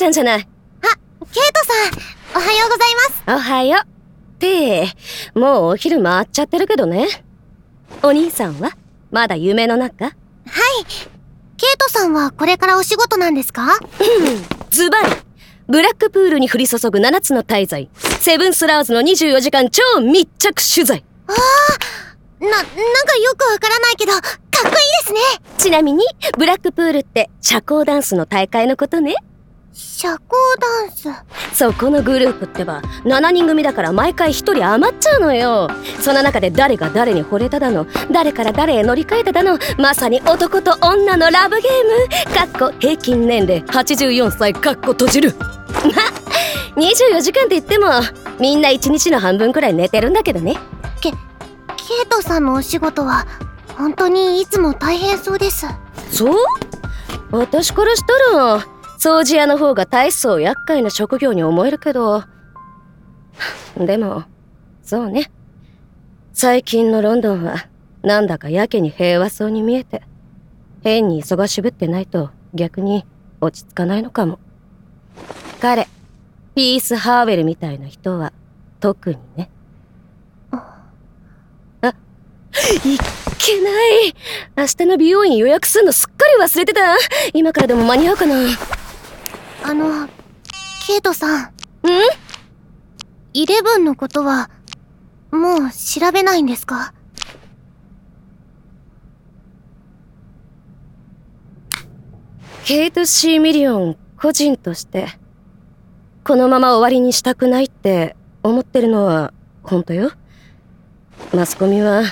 ちゃんじゃない。あ、ケイトさん、おはようございます。おはよう。って、もうお昼回っちゃってるけどね。お兄さんはまだ夢の中？はい。ケイトさんはこれからお仕事なんですか？ズバリブラックプールに降り注ぐ7つの大罪。セブンスラーズの24時間超密着取材。な、なんかよくわからないけど、かっこいいですね。ちなみに、ブラックプールって社交ダンスの大会のことね。社交ダンス。そこのグループってば、7人組だから毎回1人余っちゃうのよ。その中で誰が誰に惚れただの、誰から誰へ乗り換えただの、まさに男と女のラブゲーム。かっこ平均年齢84歳かっこ閉じる。ま、24時間って言っても、みんな1日の半分くらい寝てるんだけどね。ケイトさんのお仕事は、本当にいつも大変そうです。そう？私からしたら、掃除屋の方が大層厄介な職業に思えるけど。でも、そうね。最近のロンドンは、なんだかやけに平和そうに見えて、変に忙しぶってないと逆に落ち着かないのかも。彼、ピース・ハーウェルみたいな人は、特にね。あ、いっけない明日の美容院予約すんのすっかり忘れてた今からでも間に合うかなあの、ケイトさん。んイレブンのことは、もう調べないんですか？ケイト・シー・ミリオン個人として、このまま終わりにしたくないって思ってるのは本当よ。マスコミは、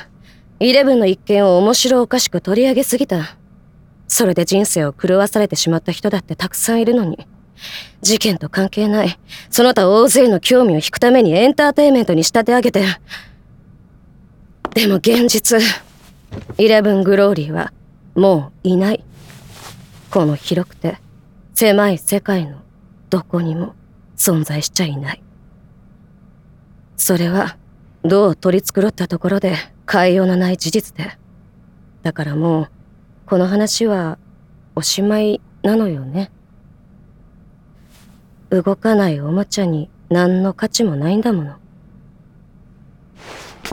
イレブンの一件を面白おかしく取り上げすぎた。それで人生を狂わされてしまった人だってたくさんいるのに。事件と関係ない。その他大勢の興味を引くためにエンターテイメントに仕立て上げて。でも現実、イレブン・グローリーはもういない。この広くて狭い世界のどこにも存在しちゃいない。それはどう取り繕ったところで変えようのない事実で。だからもうこの話はおしまいなのよね。動かないおもちゃに何の価値もないんだもの。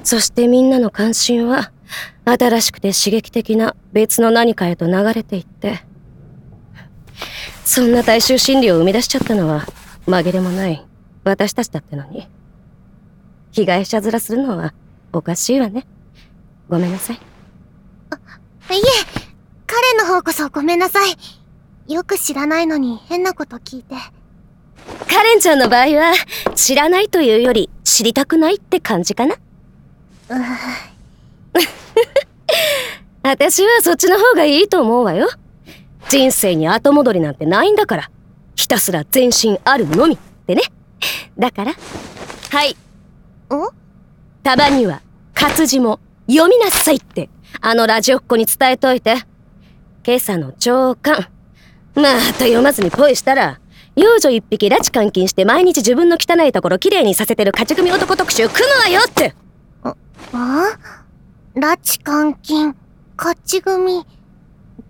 そしてみんなの関心は新しくて刺激的な別の何かへと流れていって、そんな大衆心理を生み出しちゃったのは紛れもない私たちだってのに。被害者面するのはおかしいわね。ごめんなさい。あいえ、彼の方こそごめんなさい。よく知らないのに変なこと聞いて。カレンちゃんの場合は知らないというより知りたくないって感じかな？私はそっちの方がいいと思うわよ。人生に後戻りなんてないんだから。ひたすら前進あるのみってね。だから、はい、お？たまには活字も読みなさいって、あのラジオっ子に伝えといて。今朝の長官。また読まずにポイしたら、幼女一匹拉致監禁して毎日自分の汚いところきれいにさせてる勝ち組男特集組むわよってあ拉致監禁、勝ち組。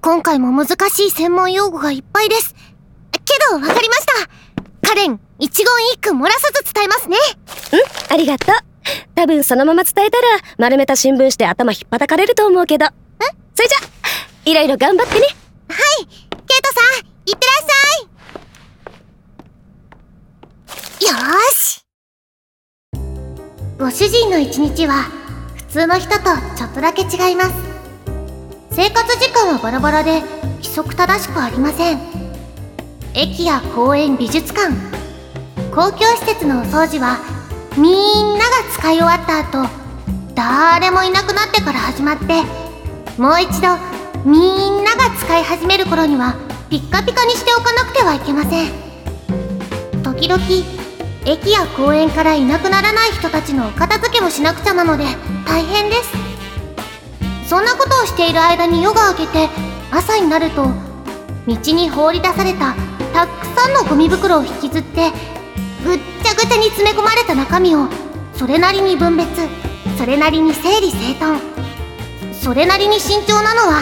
今回も難しい専門用語がいっぱいです。けど、わかりました。カレン、一言一句漏らさず伝えますね。ん？ありがとう。多分そのまま伝えたら、丸めた新聞紙で頭ひっぱたかれると思うけど。ん？それじゃ、いろいろ頑張ってね。はい、ケイトさん、いってらっしゃい。よーし。ご主人の一日は、普通の人とちょっとだけ違います。生活時間はバラバラで、規則正しくありません。駅や公園、美術館、公共施設のお掃除は、みんなが使い終わった後、誰もいなくなってから始まって、もう一度、みんなが使い始める頃には、ピッカピカにしておかなくてはいけません。時々、駅や公園からいなくならない人たちのお片付けもしなくちゃなので、大変です。そんなことをしている間に夜が明けて、朝になると、道に放り出されたたくさんのゴミ袋を引きずって、ぐっちゃぐちゃに詰め込まれた中身を、それなりに分別、それなりに整理整頓、それなりに慎重なのは、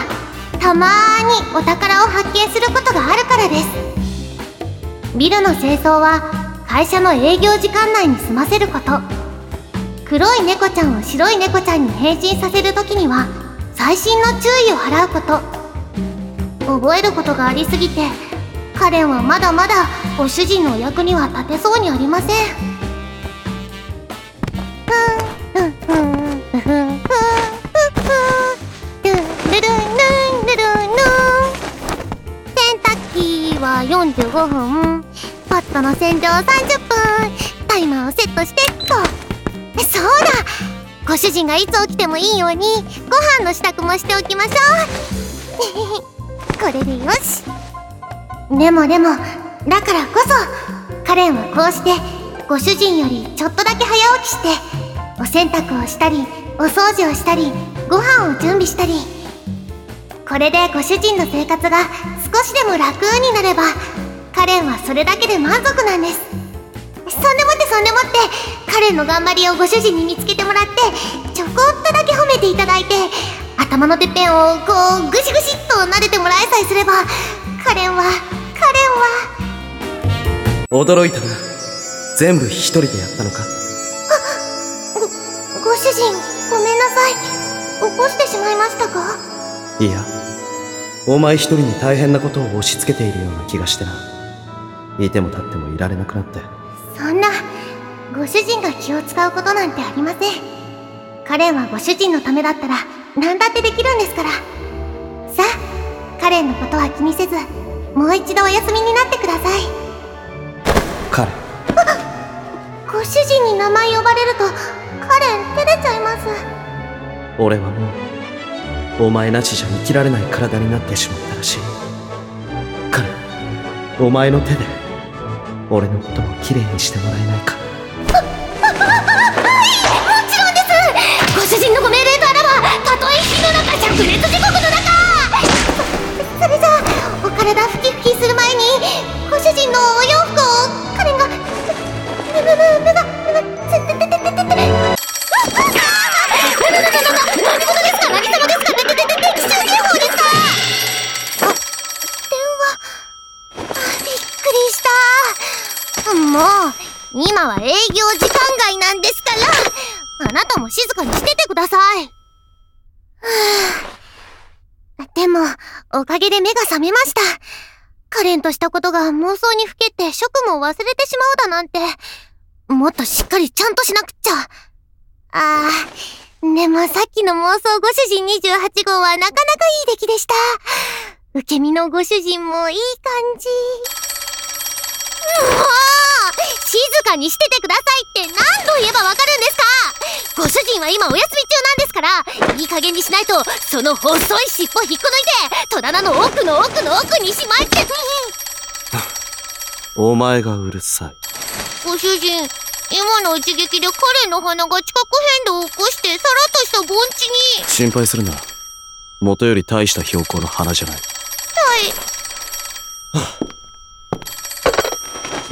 たまーにお宝を発見することがあるからです。ビルの清掃は会社の営業時間内に済ませること。黒い猫ちゃんを白い猫ちゃんに変身させる時には細心の注意を払うこと。覚えることがありすぎてカレンはまだまだご主人のお役には立てそうにありません。ふんふんふんふんふんふんふんルルルルルルル洗濯機は45分ポットの洗浄30分タイマーをセットしてっとそうだ。ご主人がいつ起きてもいいようにご飯の支度もしておきましょうこれでよしでもでもだからこそカレンはこうしてご主人よりちょっとだけ早起きしてお洗濯をしたりお掃除をしたりご飯を準備したりこれでご主人の生活が少しでも楽になればカレンはそれだけで満足なんです。そんでもってそんでもってカレンの頑張りをご主人に見つけてもらってちょこっとだけ褒めていただいて頭のてっぺんをこうぐしぐしっと撫でてもらえさえすればカレンはカレンは。驚いたな。全部一人でやったのか？ご主人ごめんなさい。起こしてしまいましたか？いやお前一人に大変なことを押し付けているような気がしてないても立ってもいられなくなって。そんなご主人が気を使うことなんてありません。カレンはご主人のためだったら何だってできるんですから。さあカレンのことは気にせずもう一度お休みになってください。彼。ご主人に名前呼ばれるとカレン照れちゃいます。俺はもうお前なしじゃ生きられない体になってしまったらしい。彼お前の手で俺のこともきれいにしてもらえないか？もちろんですご主人のご命令とあらばたとえ火の中灼熱地獄の中それじゃあお体ふきふきする前にご主人のおかげで目が覚めました。カレンとしたことが妄想にふけて職務を忘れてしまうだなんて、もっとしっかりちゃんとしなくっちゃ。ああ、でもさっきの妄想ご主人28号はなかなかいい出来でした。受け身のご主人もいい感じ。もう静かにしててくださいって何度言えばわかるんですか？ご主人は今お休み中なんですからいい加減にしないとその細い尻尾引っこ抜いて戸棚の奥の奥の奥にしまって。お前がうるさい。ご主人今の一撃で彼の鼻が地殻変動を起こしてさらっとした盆地に。心配するな。元より大した標高の花じゃない。はい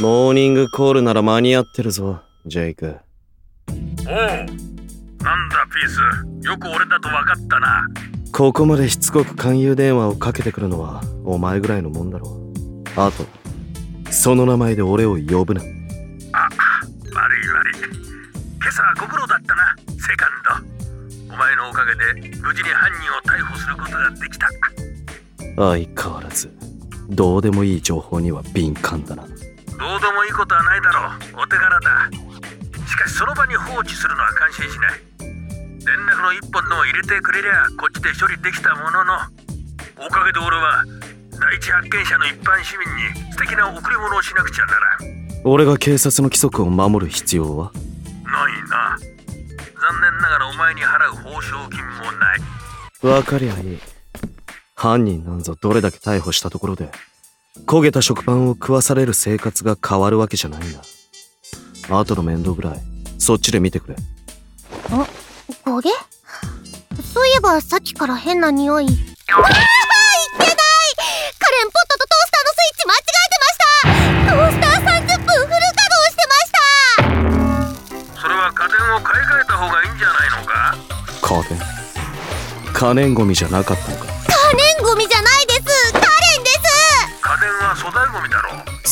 モーニングコールなら間に合ってるぞジェイク。おうなんだピース。よく俺だと分かったな。ここまでしつこく勧誘電話をかけてくるのはお前ぐらいのもんだろう。あとその名前で俺を呼ぶな。悪い悪い。今朝はご苦労だったなセカンド。お前のおかげで無事に犯人を逮捕することができた。相変わらずどうでもいい情報には敏感だなどうでもいいことはないだろう。お手柄だ。しかしその場に放置するのは感心しない。連絡の一本でも入れてくれりゃこっちで処理できたもののおかげで俺は第一発見者の一般市民に素敵な贈り物をしなくちゃならん。俺が警察の規則を守る必要は？ないな。残念ながらお前に払う報奨金もない。わかりゃいい。犯人なんぞどれだけ逮捕したところで焦げた食パンを食わされる生活が変わるわけじゃないんだ。後の面倒ぐらいそっちで見てくれ。焦げ？そういえばさっきから変な匂い。ああいけない！カレンポットとトースターのスイッチ間違えてました！トースター30分フル稼働してました！それは家電を買い替えた方がいいんじゃないのか？家電？可燃ゴミじゃなかったのか？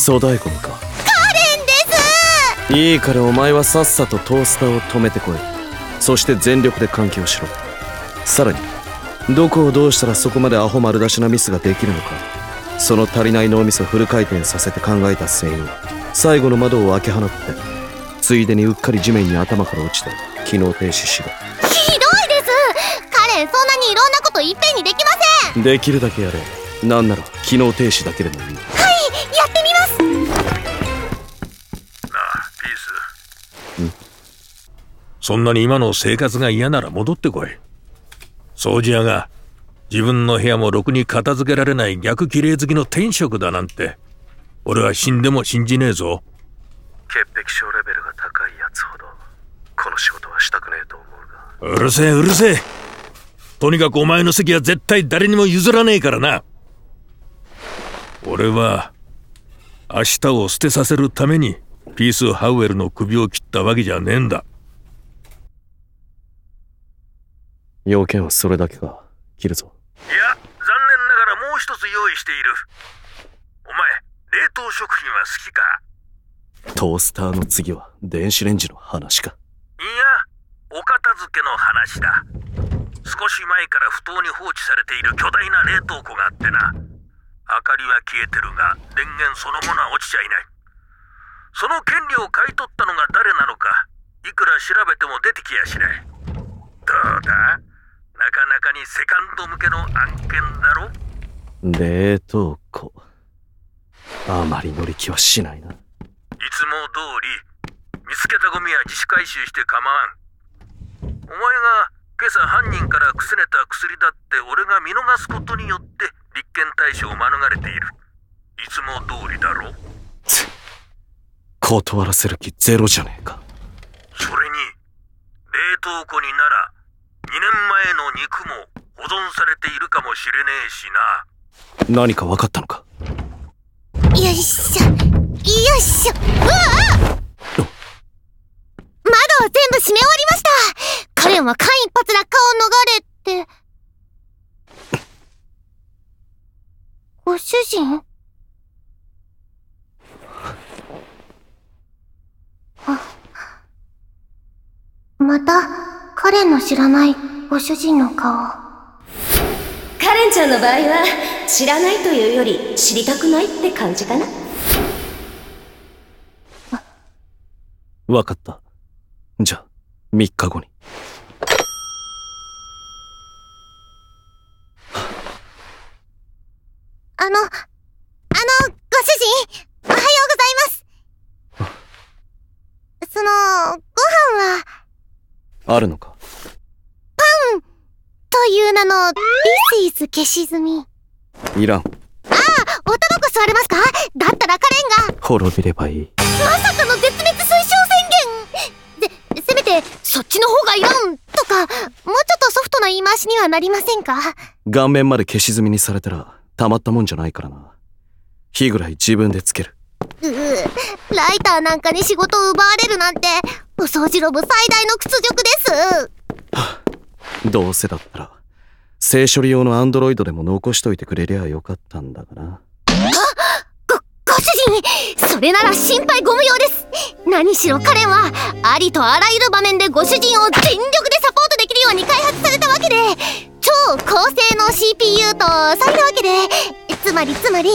可燃ゴミじゃないですカレンです。いいからお前はさっさとトースターを止めてこい。そして全力で換気をしろ。さらにどこをどうしたらそこまでアホ丸出しなミスができるのか。その足りない脳みそフル回転させて考えた末に最後の窓を開け放ってついでにうっかり地面に頭から落ちて機能停止しろ。ひどいです。カレンそんなにいろんなこといっぺんにできません。できるだけやれ。なんなら機能停止だけでもいいそんなに今の生活が嫌なら戻ってこい。掃除屋が自分の部屋もろくに片付けられない逆綺麗好きの天職だなんて。俺は死んでも信じねえぞ。潔癖症レベルが高いやつほどこの仕事はしたくねえと思うが。うるせえうるせえ。とにかくお前の席は絶対誰にも譲らねえからな。俺は明日を捨てさせるためにピース・ハウエルの首を切ったわけじゃねえんだ要件はそれだけか。切るぞ。いや残念ながらもう一つ用意している。お前冷凍食品は好きか？トースターの次は電子レンジの話か。いやお片付けの話だ。少し前から不当に放置されている巨大な冷凍庫があってな。明かりは消えてるが電源そのものは落ちちゃいない。その権利を買い取ったのが誰なのかいくら調べても出てきやしない。どうだ？なかなかにセカンド向けの案件だろ？冷凍庫。あまり乗り気はしないな。いつも通り見つけたゴミは自主回収して構わん。お前が今朝犯人からくすねた薬だって俺が見逃すことによって立件対象を免れている。いつも通りだろ？断らせる気ゼロじゃねえか。それに冷凍庫になら2年前の肉も保存されているかもしれねえしな。何か分かったのか？よいしょ。よいしょ。うわあ！窓を全部閉め終わりました。カレンは間一髪落下を逃れて。ご主人？あまたカレンの知らないご主人の顔。カレンちゃんの場合は知らないというより知りたくないって感じかな？分かった。じゃあ3日後に。あの、あの、ご主人、おはようございます。その、ご飯は、あるのか？という名の、This is 消し済み。いらん。おタバコ吸われますか？だったらカレンが、滅びればいい。まさかの絶滅推奨宣言。で、せめて、そっちの方がいらんとか、もうちょっとソフトな言い回しにはなりませんか？顔面まで消し済みにされたらたまったもんじゃないからな。火ぐらい自分でつける。ううライターなんかに仕事を奪われるなんて、お掃除ロボ最大の屈辱です。どうせだったら性処理用のアンドロイドでも残しといてくれりゃよかったんだがな。ご、ご主人それなら心配ご無用です。何しろカレンは、ありとあらゆる場面でご主人を全力でサポートできるように開発されたわけで、超高性能 CPU と、そういうわけで、つまりつまり、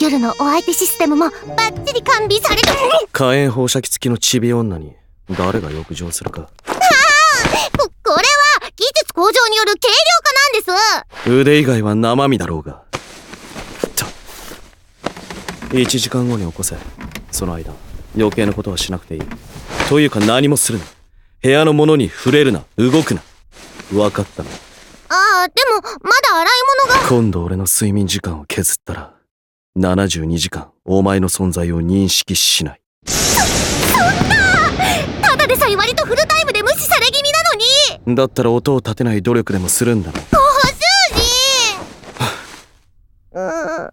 夜のお相手システムもバッチリ完備されて、火炎放射器付きのチビ女に誰が浴場するか。こ、こ向上による軽量化なんです。腕以外は生身だろうが。と1時間後に起こせ。その間余計なことはしなくていい。というか何もするな。部屋のものに触れるな。動くな。分かったなああ、でも、まだ洗い物が。今度俺の睡眠時間を削ったら72時間お前の存在を認識しない。ただでさえ割とフルタイムで無視され気味なのにだったら音を立てない努力でもするんだろご主人う。ん。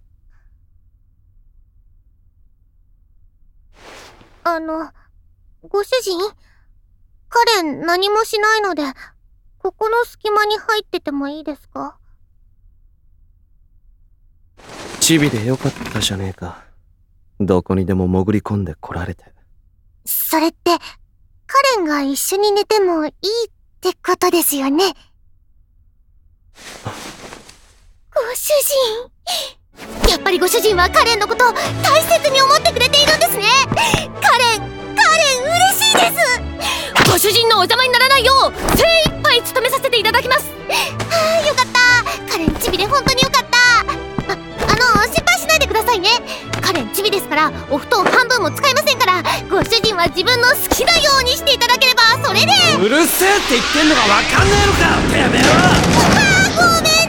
あの、ご主人？カレン何もしないので、ここの隙間に入っててもいいですか？チビでよかったじゃねえか。どこにでも潜り込んでこられて。それって、カレンが一緒に寝てもいいってことですよね。ご主人。やっぱりご主人はカレンのこと大切に思ってくれているんですね。カレン、カレン嬉しいです。ご主人のお邪魔にならないよう精一杯務めさせていただきます。はあ、よかった。カレンチビで本当によかった。の、心配しないでくださいね。カレンチビですから、お布団半分も使いませんから、ご主人は自分の好きなようにしていただければ、それで。うるせえって言ってんのがわかんねえのか、てめえは。ごめん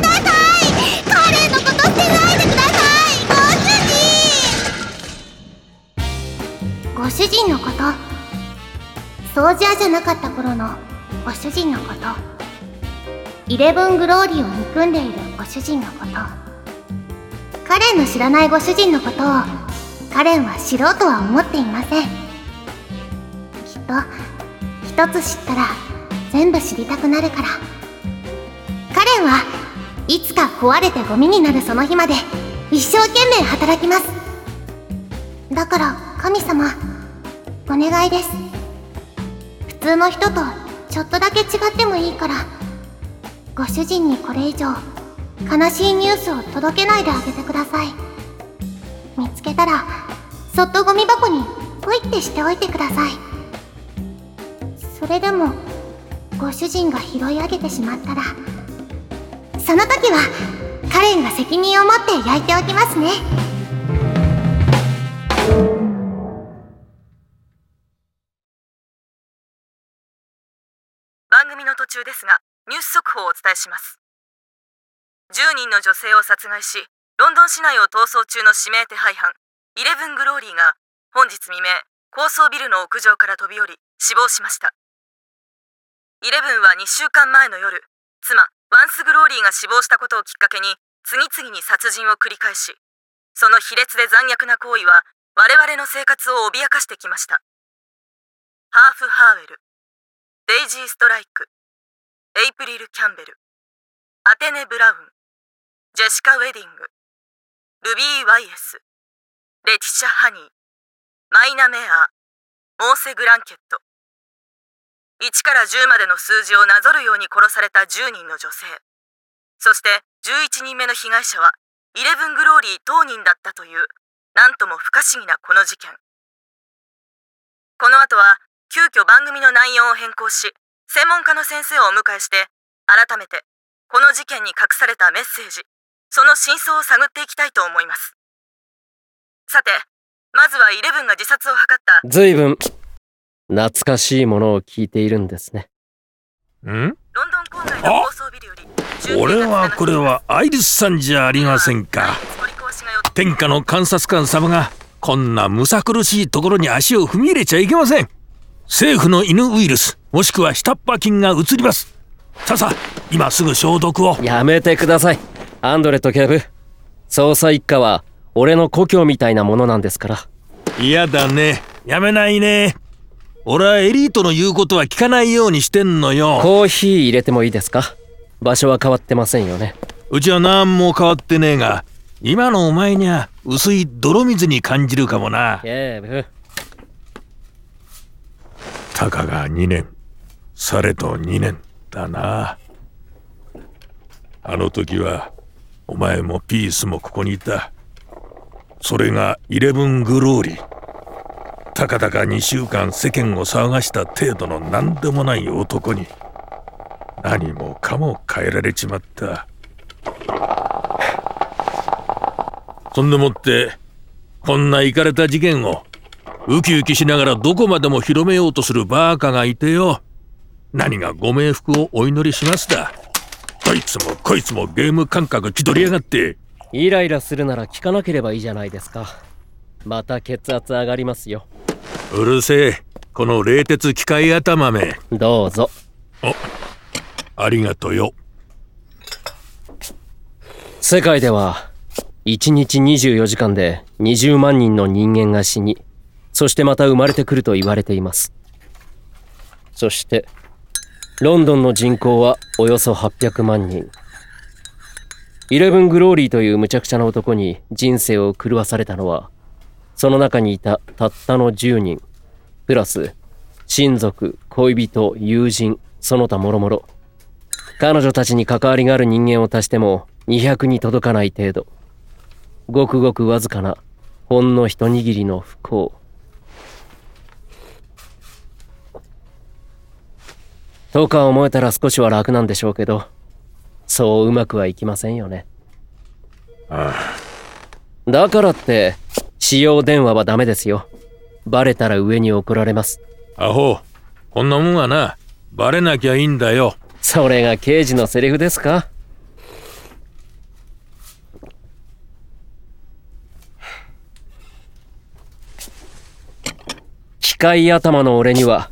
ご主人のこと掃除屋じゃなかった頃のご主人のことイレブングローリーを憎んでいるご主人のことカレンの知らないご主人のことをカレンは知ろうとは思っていません。きっと一つ知ったら全部知りたくなるから。カレンはいつか壊れてゴミになるその日まで一生懸命働きます。だから神様お願いです。普通の人とちょっとだけ違ってもいいからご主人にこれ以上悲しいニュースを届けないであげてください。見つけたらそっとゴミ箱にポイってしておいてください。それでもご主人が拾い上げてしまったらその時はカレンが責任を持って焼いておきますね。番組の途中ですが、ニュース速報をお伝えします。10人の女性を殺害し、ロンドン市内を逃走中の指名手配犯、イレブン・グローリーが、本日未明、高層ビルの屋上から飛び降り、死亡しました。イレブンは2週間前の夜、妻、ワンス・グローリーが死亡したことをきっかけに、次々に殺人を繰り返し、その卑劣で残虐な行為は、我々の生活を脅かしてきました。ハーフ・ハーウェル、デイジー・ストライク、エイプリル・キャンベルアテネ・ブラウンジェシカ・ウェディング。ルビー・ワイエス。レティシャ・ハニー。マイナ・メア。モーセ・グランケット。1から10までの数字をなぞるように殺された10人の女性。そして11人目の被害者はイレブン・グローリー当人だったというなんとも不可思議なこの事件。この後は急遽番組の内容を変更し専門家の先生をお迎えして改めてこの事件に隠されたメッセージ。その真相を探っていきたいと思います。さてまずはイレブンが自殺を図った。随分懐かしいものを聞いているんですね。ん？ロンドン郊外の高層ビルより俺はこれはアイリスさんじゃありませんか。天下の監察官様がこんなむさ苦しいところに足を踏み入れちゃいけません。政府の犬ウイルスもしくは下っ端菌が移ります。さあさあ今すぐ消毒を。やめてくださいアンドレット警部。捜査一課は俺の故郷みたいなものなんですから。嫌だね。やめないね。俺はエリートの言うことは聞かないようにしてんのよ。コーヒー入れてもいいですか？場所は変わってませんよね。うちは何も変わってねえが今のお前には薄い泥水に感じるかもな。警部。たかが2年。されと2年だな。あの時はお前もピースもここにいたそれがイレブングローリーたかだか2週間世間を騒がした程度の何でもない男に何もかも変えられちまったそんでもってこんなイかれた事件をウキウキしながらどこまでも広めようとするバーカがいてよ。何がご冥福をお祈りしますだ。どいつもこいつもゲーム感覚気取りやがって。イライラするなら聞かなければいいじゃないですか。また血圧上がりますよ。うるせえ。この冷徹機械頭め。どうぞ。お、ありがとよ。世界では、1日24時間で20万人の人間が死に、そしてまた生まれてくると言われています。そして、ロンドンの人口はおよそ800万人。イレブン・グローリーという無茶苦茶な男に人生を狂わされたのは、その中にいたたったの10人、プラス、親族、恋人、友人、その他もろもろ。彼女たちに関わりがある人間を足しても200に届かない程度。ごくごくわずかな、ほんの一握りの不幸。とか思えたら少しは楽なんでしょうけど、そううまくはいきませんよね。あだからって、使用電話はダメですよ。バレたら上に怒られます。あアホこんなもんはなバレなきゃいいんだよそれが刑事のセリフですか？機械頭の俺には、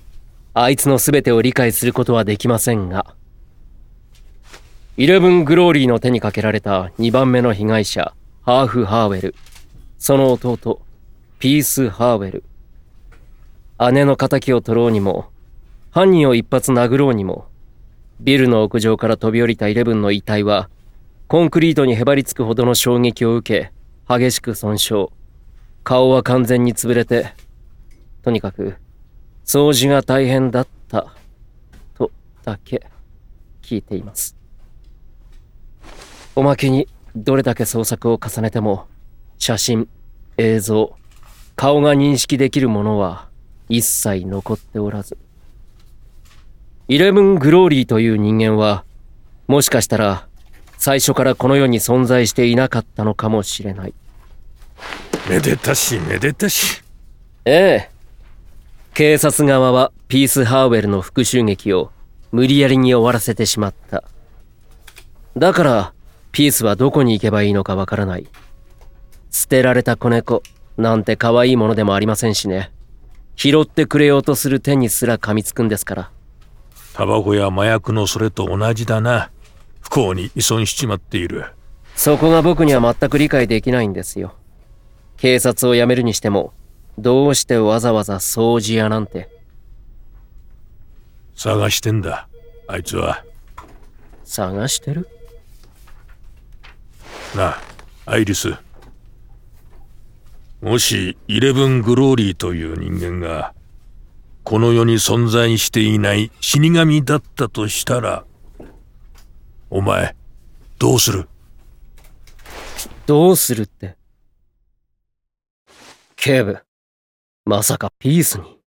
あいつの全てを理解することはできませんが、イレブン・グローリーの手にかけられた2番目の被害者、ハーフ・ハーウェル、その弟、ピース・ハーウェル、姉の仇を取ろうにも、犯人を一発殴ろうにも、ビルの屋上から飛び降りたイレブンの遺体は、コンクリートにへばりつくほどの衝撃を受け、激しく損傷。顔は完全に潰れて、とにかく、掃除が大変だった、とだけ聞いています。おまけに、どれだけ捜索を重ねても、写真、映像、顔が認識できるものは一切残っておらず。イレブン・グローリーという人間は、もしかしたら、最初からこの世に存在していなかったのかもしれない。めでたしめでたしええ。警察側はピース・ハーウェルの復讐劇を無理やりに終わらせてしまった。だから、ピースはどこに行けばいいのかわからない。捨てられた子猫なんて可愛いものでもありませんしね。拾ってくれようとする手にすら噛みつくんですから。タバコや麻薬のそれと同じだな不幸に依存しちまっているそこが僕には全く理解できないんですよ。警察を辞めるにしても、どうしてわざわざ掃除屋なんて？探してんだあいつは。探してる？なあアイリス。もしイレブン・グローリーという人間がこの世に存在していない死神だったとしたらお前どうする？どうするって？警部、まさかピースに。